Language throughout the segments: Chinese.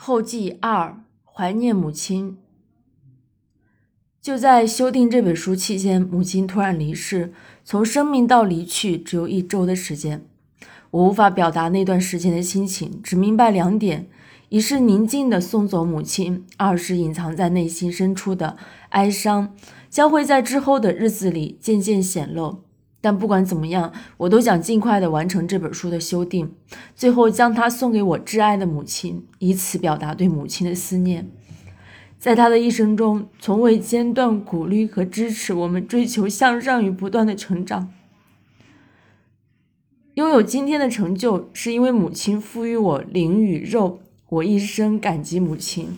后记二：怀念母亲。就在修订这本书期间，母亲突然离世。从生命到离去，只有一周的时间。我无法表达那段时间的心情，只明白两点：一是宁静的送走母亲；二是隐藏在内心深处的哀伤，将会在之后的日子里渐渐显露。但不管怎么样，我都想尽快地完成这本书的修订，最后将它送给我挚爱的母亲，以此表达对母亲的思念。在他的一生中，从未间断鼓励和支持我们追求向上与不断的成长。拥有今天的成就，是因为母亲赋予我灵与肉，我一生感激母亲。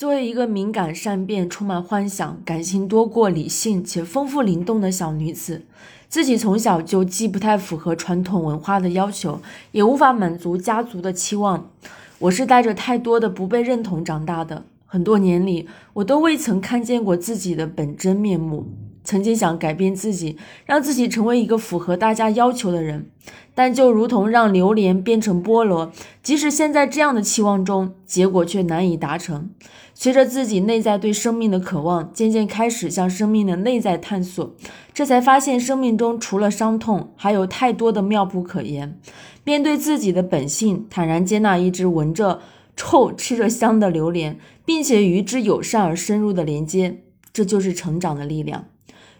作为一个敏感善变、充满幻想、感情多过理性且丰富灵动的小女子，自己从小就既不太符合传统文化的要求，也无法满足家族的期望。我是带着太多的不被认同长大的，很多年里，我都未曾看见过自己的本真面目。曾经想改变自己，让自己成为一个符合大家要求的人，但就如同让榴莲变成菠萝，即使现在这样的期望中，结果却难以达成。随着自己内在对生命的渴望，渐渐开始向生命的内在探索，这才发现生命中除了伤痛，还有太多的妙不可言。面对自己的本性，坦然接纳一只闻着臭、吃着香的榴莲，并且与之友善而深入的连接，这就是成长的力量。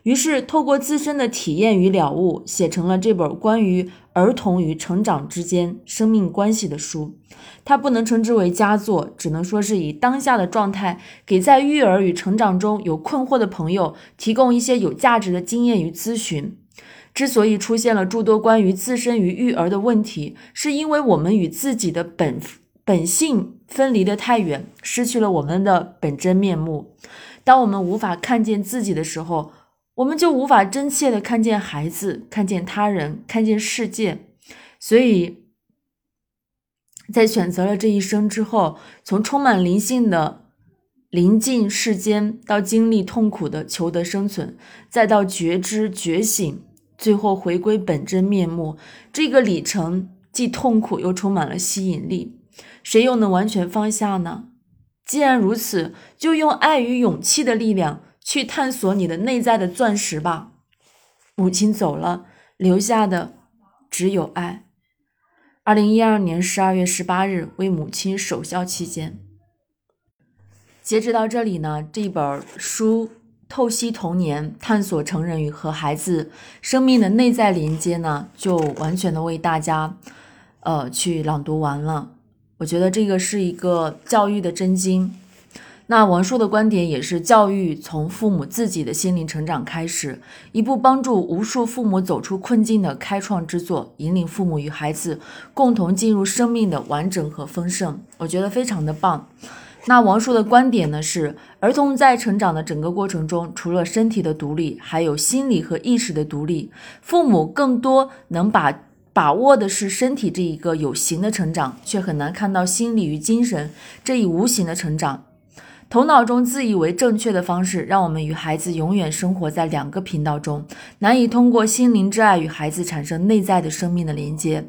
于是，透过自身的体验与了悟，写成了这本关于儿童与成长之间生命关系的书。它不能称之为佳作，只能说是以当下的状态，给在育儿与成长中有困惑的朋友提供一些有价值的经验与咨询。之所以出现了诸多关于自身与育儿的问题，是因为我们与自己的本本性分离得太远，失去了我们的本真面目。当我们无法看见自己的时候，我们就无法真切的看见孩子，看见他人，看见世界。所以，在选择了这一生之后，从充满灵性的临近世间，到经历痛苦的求得生存，再到觉知觉醒，最后回归本真面目，这个里程既痛苦又充满了吸引力。谁又能完全放下呢？既然如此，就用爱与勇气的力量。去探索你的内在的钻石吧。母亲走了，留下的只有爱。二零一二年十二月十八日，为母亲守孝期间。截止到这里呢，这本书《透析童年，探索成人与和孩子生命的内在连接》呢，就完全的为大家，呃，去朗读完了。我觉得这个是一个教育的真经。那王叔的观点也是，教育从父母自己的心灵成长开始，一部帮助无数父母走出困境的开创之作，引领父母与孩子共同进入生命的完整和丰盛，我觉得非常的棒。那王叔的观点呢是，儿童在成长的整个过程中，除了身体的独立，还有心理和意识的独立。父母更多能把把握的是身体这一个有形的成长，却很难看到心理与精神这一无形的成长。头脑中自以为正确的方式，让我们与孩子永远生活在两个频道中，难以通过心灵之爱与孩子产生内在的生命的连接。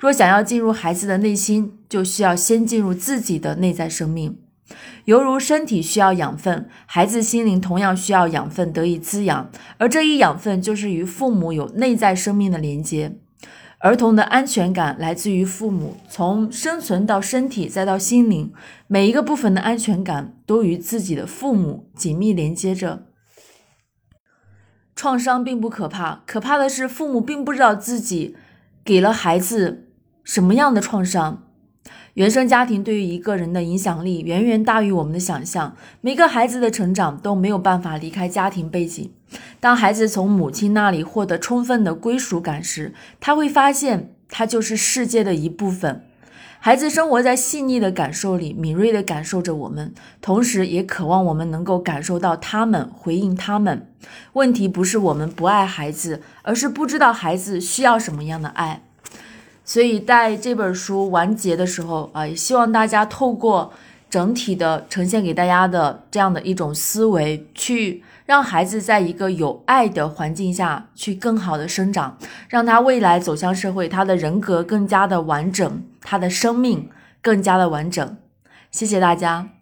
若想要进入孩子的内心，就需要先进入自己的内在生命。犹如身体需要养分，孩子心灵同样需要养分得以滋养，而这一养分就是与父母有内在生命的连接。儿童的安全感来自于父母，从生存到身体再到心灵，每一个部分的安全感都与自己的父母紧密连接着。创伤并不可怕，可怕的是父母并不知道自己给了孩子什么样的创伤。原生家庭对于一个人的影响力远远大于我们的想象。每个孩子的成长都没有办法离开家庭背景。当孩子从母亲那里获得充分的归属感时，他会发现他就是世界的一部分。孩子生活在细腻的感受里，敏锐地感受着我们，同时也渴望我们能够感受到他们，回应他们。问题不是我们不爱孩子，而是不知道孩子需要什么样的爱。所以，在这本书完结的时候啊，也希望大家透过整体的呈现给大家的这样的一种思维，去让孩子在一个有爱的环境下去更好的生长，让他未来走向社会，他的人格更加的完整，他的生命更加的完整。谢谢大家。